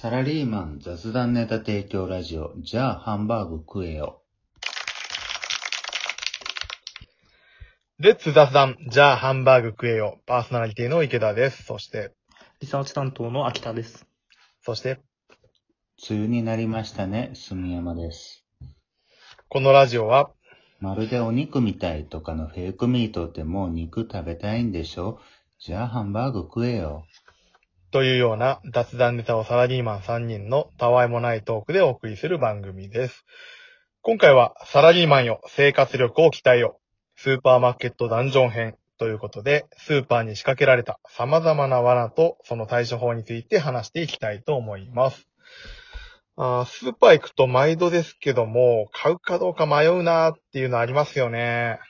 サラリーマン雑談ネタ提供ラジオ、じゃあハンバーグ食えよ。レッツ雑談、じゃあハンバーグ食えよ。パーソナリティの池田です。そして、リサーチ担当の秋田です。そして、梅雨になりましたね、住山です。このラジオは、まるでお肉みたいとかのフェイクミートってもう肉食べたいんでしょ？じゃあハンバーグ食えよ。というような雑談ネタをサラリーマン3人のたわいもないトークでお送りする番組です。今回は、サラリーマンよ、生活力を鍛えよ。スーパーマーケットダンジョン編ということで、スーパーに仕掛けられた様々な罠とその対処法について話していきたいと思います。あースーパー行くと毎度ですけども、買うかどうか迷うなーっていうのありますよね。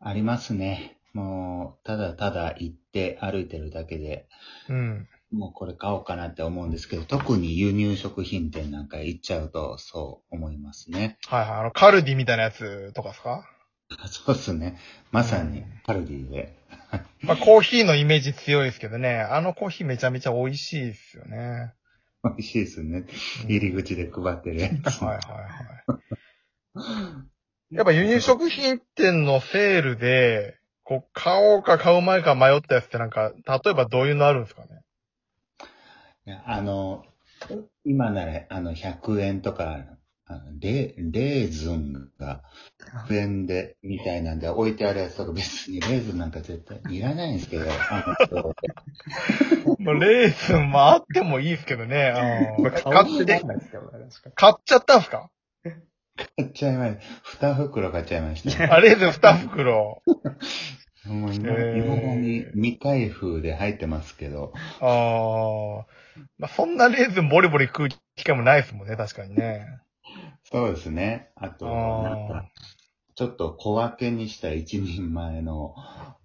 ありますね。もう、ただただ行って歩いてるだけで、うん。もうこれ買おうかなって思うんですけど、特に輸入食品店なんか行っちゃうとそう思いますね。はいはい。あの、カルディみたいなやつとかですか？そうですね。まさにカルディで。まあ、コーヒーのイメージ強いですけどね。あのコーヒーめちゃめちゃ美味しいですよね。美味しいですね。うん入り口で配ってるやつ。はいはいはい。やっぱ輸入食品店のセールで、こう、買おうか買う前か迷ったやつってなんか、例えばどういうのあるんですかね？いやあの、今なら、あの、100円とか、あのレレーズンが100円で、みたいなんで置いてあるやつとか別にレーズンなんか絶対いらないんですけど、あの。まあ、レーズンもあってもいいですけどね。うん買って、買っちゃったんすか？買っちゃいました。2袋買っちゃいました。あ、レーズン2袋。もう今、へー未だに未開封で入ってますけど、ああ。まあ、そんなレーズンボリボリ食う機会もないですもんね、確かにね。そうですね。あと、なんあか、ちょっと小分けにした一人前の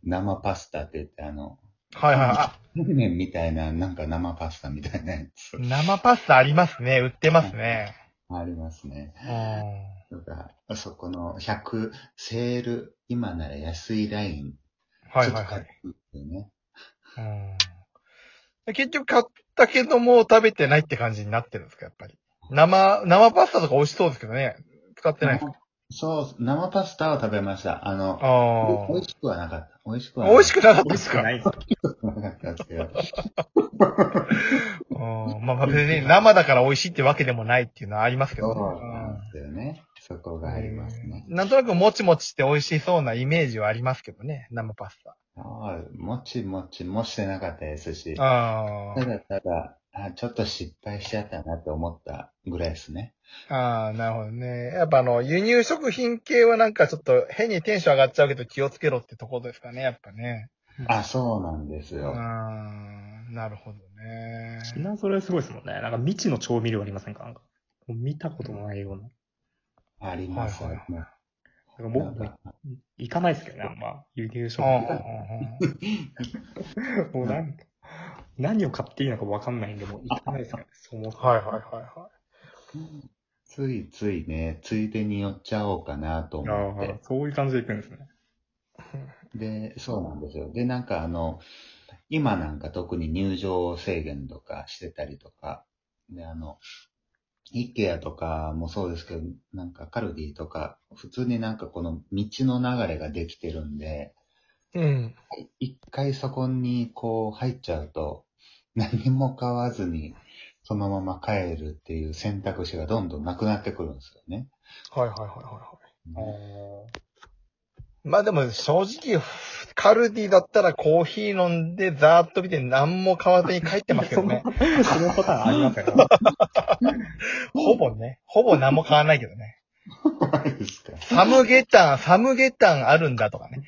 生パスタって言って、あの、あ。はいはい。あ、ラーメンみたいな、なんか生パスタみたいなやつ生パスタありますね。売ってますね。ありますね。うん。とか、そこの100、セール、今なら安いライン。はいはいはい。ね。うん。結局買ったけども食べてないって感じになってるんですか、やっぱり。生、生パスタとか美味しそうですけどね。使ってないですか？そう、生パスタは食べました。あの、あ美味しくはなかった。美味しくあ。は美味しくなかった美味しですか？くないですかなかったですけど。うん。まあまあ別に生だから美味しいってわけでもないっていうのはありますけそうどね。なんですよね。そこがありますね。うんなんとなくもちもちして美味しそうなイメージはありますけどね、生パスタ。ああ、もちもちもしてなかったですし、あただただ、あちょっと失敗しちゃったなって思ったぐらいですね。あ。ああ、なるほどね。やっぱあの、輸入食品系はなんかちょっと変にテンション上がっちゃうけど気をつけろってところですかね、やっぱね。あ、そうなんですうよ。ん。なるほどね。品揃えすごいですもんね。なんか未知の調味料ありませんか？見たこともないような。あります、はいはいありますなんか僕なんか行かないですけどね、あんま。輸入食ああ品。もうなんか、何を買っていいのかわかんないんで、もう行かないですからね、そもそも。はいはいはいはついついね、ついでに寄っちゃおうかなと思って。、そういう感じで行くんですね。で、そうなんですよ。で、なんかあの、今なんか特に入場制限とかしてたりとか、で、あの、イケアとかもそうですけど、なんかカルディとか、普通になんかこの道の流れができてるんで、い。うん。一回そこにこう入っちゃうと、何も買わずにそのまま帰るっていう選択肢がどんどんなくなってくるんですよね。はいはいはいはいはい。まあでも正直、カルディだったらコーヒー飲んでザーッと見て何も買わずに帰ってますけどね。そのパターンありますよね。ほぼね。ほぼ何も買わないけどね。マジですかサムゲタン、サムゲタンあるんだとかね。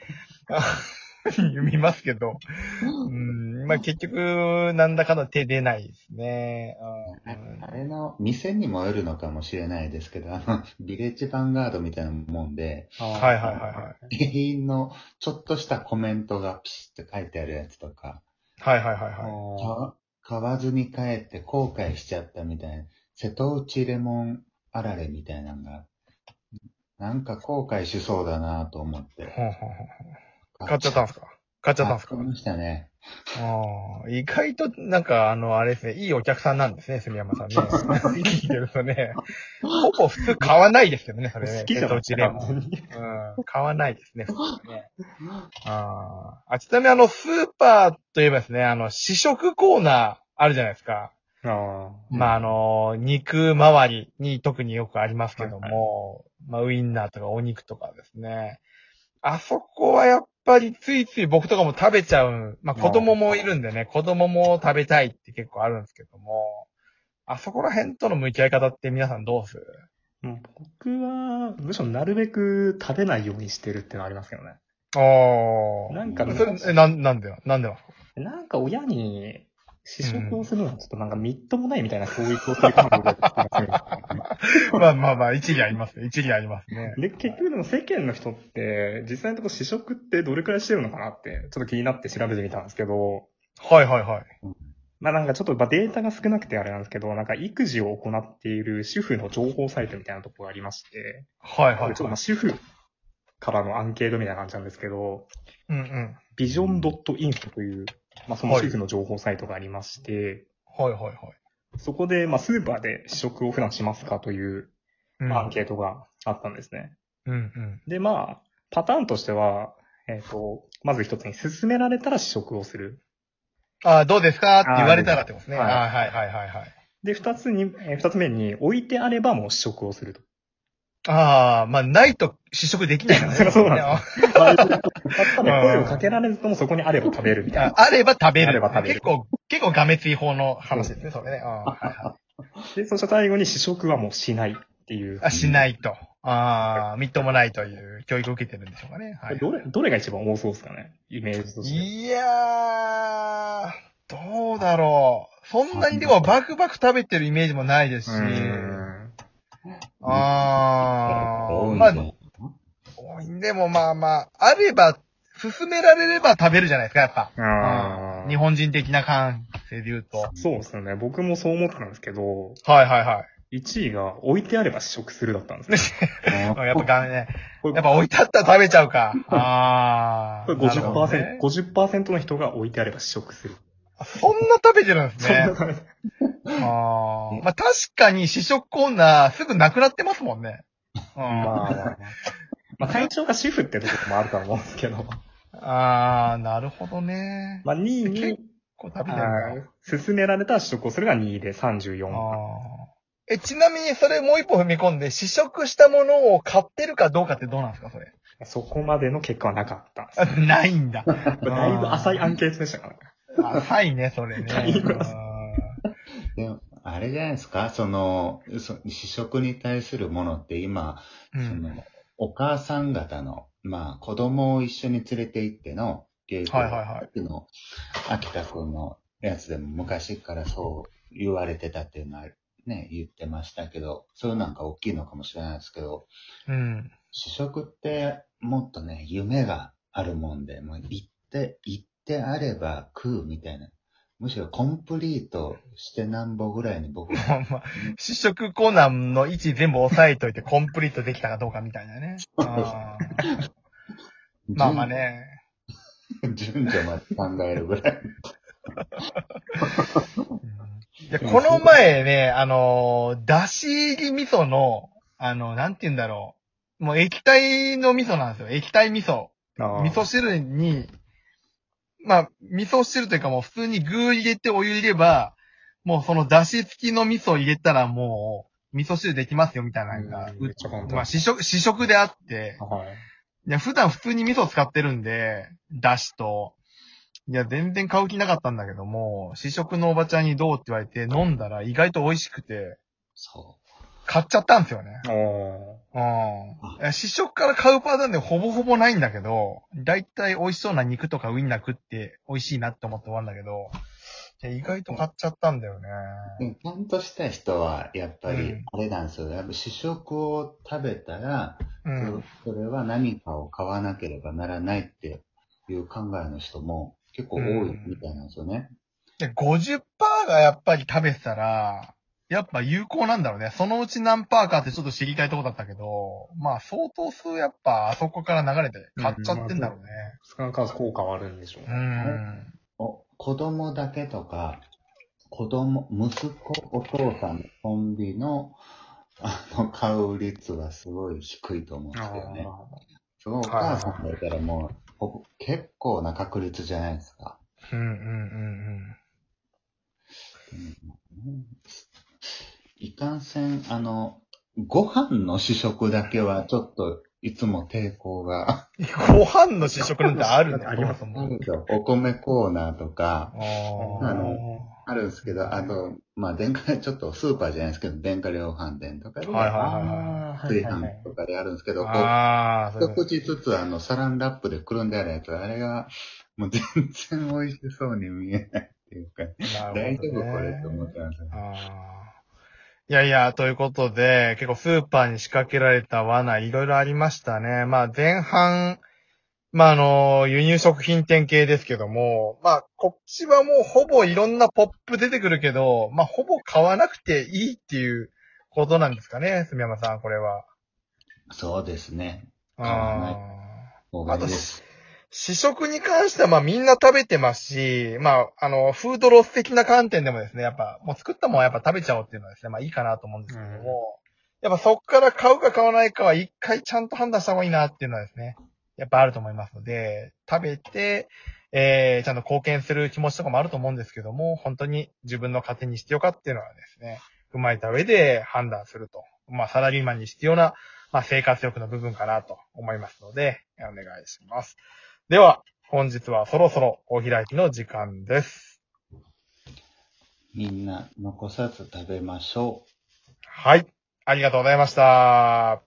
見ますけど。うん、まあ結局、なんだかんだ手出ないですね。うん。あれの店にもよるのかもしれないですけど、あの、ビレッジヴァンガードみたいなもんで、はいはいはいはいはい。店員のちょっとしたコメントがピシッと書いてあるやつとか、はいはいはいはか買わずに帰って後悔しちゃったみたいな、瀬戸内レモンあられみたいなのが、なんか後悔しそうだなと思って。買っちゃったんですか？買っちゃったんですか買いましたね。ああ、意外と、なんか、あの、あれですね、いいお客さんなんですね、住山さんね。聞い てるとね。ほぼ普通買わないですけどね、それね。好きじゃないうん、買わないですね、普通ね。あーあ、ちなみにあの、スーパーといえばですね、あの、試食コーナーあるじゃないですか。ああ。まあ、あの、肉周りに特によくありますけども、まあ、ウインナーとかお肉とかですね。あそこはやっぱりついつい僕とかも食べちゃう。まあ、子供もいるんでね、子供も食べたいって結構あるんですけども、あそこら辺との向き合い方って皆さんどうする？うん僕は、むしろなるべく食べないようにしてるってのはありますけどね。ああ。なんかねそれ、え、なん、なんでなんでなんか親に試食をするのはちょっとなんかみっともないみたいな教育をする感覚がますね まあまあまあ、一理ありますね。一理ありますね。で、結局でも世間の人って、実際のところ試食ってどれくらいしてるのかなって、ちょっと気になって調べてみたんですけど、はいはいはい。まあなんかちょっとまあデータが少なくてあれなんですけど、なんか育児を行っている主婦の情報サイトみたいなところがありまして、はいはい、ちょっとまあ主婦からのアンケートみたいな感じなんですけど、うんうん。ビジョン .info という、まあその主婦の情報サイトがありまして、はいはいはい。そこで、まあ、スーパーで試食を普段しますかという、うんまあアンケートがあったんですね。うんうん。で、まあ、パターンとしては、えっ、と、まず一つに勧められたら試食をする。ああ、どうですか？って言われたらってことですね。あーああ、はいはいはいはい。で、二つに、えー二つ目に、置いてあればもう試食をすると。ああ、まあ、ないと試食できないからね。そうなんです。ただ声をかけられずともそこにあれば食べるみたいあな。あれば食べる。あれば食べる結構、結構がめつい方の話ですね、それね。ああはいはいで、そして最後に試食はもうしないっていう。あ、しないと。ああ、みっともないという教育を受けてるんでしょうかね。はい。どれ、どれが一番多そうですかね？イメージとして。いやー、どうだろう。そんなにでもバクバク食べてるイメージもないですし。うーんあー、まあ多いんでもまあまあ、あれば、勧められれば食べるじゃないですか、やっぱ。あー日本人的な感性で言うと。そうですよね。僕もそう思ってたんですけど、はいはいはい。1位が置いてあれば試食するだったんですね。やっぱガメね。これやっぱ置いてあったら食べちゃうか。あこれー。なるほど50%、ね50%の人が置いてあれば試食する。そんな食べてるんですねそんな。感じあーまあ確かに試食コーナーすぐなくなってますもんね。うんまあまあまあ。まあ対象が主婦ってところもあるとは思うんですけど。あー、なるほどね。まあ2位に結、構食べてるはい勧められたら試食をするが2位で34。か。あーえ、ちなみにそれもう一歩踏み込んで、試食したものを買ってるかどうかってどうなんですか、それ？そこまでの結果はなかったんです。あ ないんだ。だいぶ浅いアンケートでしたからね。浅いね、それね。買いますでも、あれじゃないですか？その、そ試食に対するものって今、うんその、お母さん方の、まあ、子供を一緒に連れて行っての教育はいはいはい秋田くんのやつでも昔からそう言われてたっていうのはね、言ってましたけど、そういうなんか大きいのかもしれないですけど、うん。試食ってもっとね、夢があるもんで、もう行って、行ってあれば食うみたいな。むしろコンプリートしてなんぼぐらいに僕は。まあ、試食コーナーの位置全部押さえといてコンプリートできたかどうかみたいなね。あーまあまあね。順序まで考えるぐらい。いや、この前ね、あのー、だし入り味噌の、あの、なんて言うんだろう。もう液体の味噌なんですよ。液体味噌。味噌汁に、まあ、味噌汁というかもう普通に具入れてお湯入れば、もうその出汁付きの味噌入れたらもう、味噌汁できますよみたいなのが、うんまあ試食、試食であって、はい。いや、普段普通に味噌使ってるんで、出汁と、いや、全然買う気なかったんだけども、試食のおばちゃんにどうって言われて飲んだら意外と美味しくて、そ買っちゃったんですよね。おうん。試食から買うパターンでほぼほぼないんだけど、だいたい美味しそうな肉とかウインナー食って美味しいなって思って終わるんだけど、いや意外と買っちゃったんだよね。う。でもちゃんとした人は、やっぱりうん、あれなんですよ。やっぱ試食を食べたら、うん。それは何かを買わなければならないっていう考えの人も結構多いみたいなんですよね。で、50%がやっぱり食べてたら、やっぱ有効なんだろうね。そのうち何パーかってちょっと知りたいとこだったけど、まあ相当数やっぱあそこから流れて買っちゃってんだろうね。少なからず効果はあるんでしょううね。ん。お子供だけとか、子供、息子、お父さんのコンビの、あの、買う率はすごい低いと思うんですよね。そのお母さんがいたらもう、結構な確率じゃないですか。うんうんうんうんいかんせん、あの、ご飯の試食だけはちょっといつも抵抗が。うん。ご飯の試食なんてあるんだ ありますそもんです。よ。お米コーナーとか、あのあるんですけど、あと、まあ、電化、ちょっとスーパーじゃないですけど、電化量販店とかで、はいはいはいはい。はい飯とかであるんですけど、こう、一口ずつあの、サランラップでくるんであるやつ、あれが、もう全然美味しそうに見えないっていうか、な大丈夫これって思ってますよ。いやいや、ということで、結構スーパーに仕掛けられた罠、いろいろありましたね。まあ前半、まああの、輸入食品店系ですけども、まあこっちはもうほぼいろんなポップ出てくるけど、まあほぼ買わなくていいっていうことなんですかね、住山さん、これは。そうですね。買わないあ方がいいです。試食に関しては、まあみんな食べてますし、まあ、あの、フードロス的な観点でもですね、やっぱ、もう作ったもんはやっぱ食べちゃおうっていうのはですね、まあいいかなと思うんですけども、やっぱそっから買うか買わないかは一回ちゃんと判断した方がいいなっていうのはですね、やっぱあると思いますので、食べて、えー、ちゃんと貢献する気持ちとかもあると思うんですけども、本当に自分の糧にしてよかっていうのはですね、踏まえた上で判断すると。まあサラリーマンに必要な、まあ生活力の部分かなと思いますので、お願いします。では、本日はそろそろお開きの時間です。みんな残さず食べましょう。はい。ありがとうございました。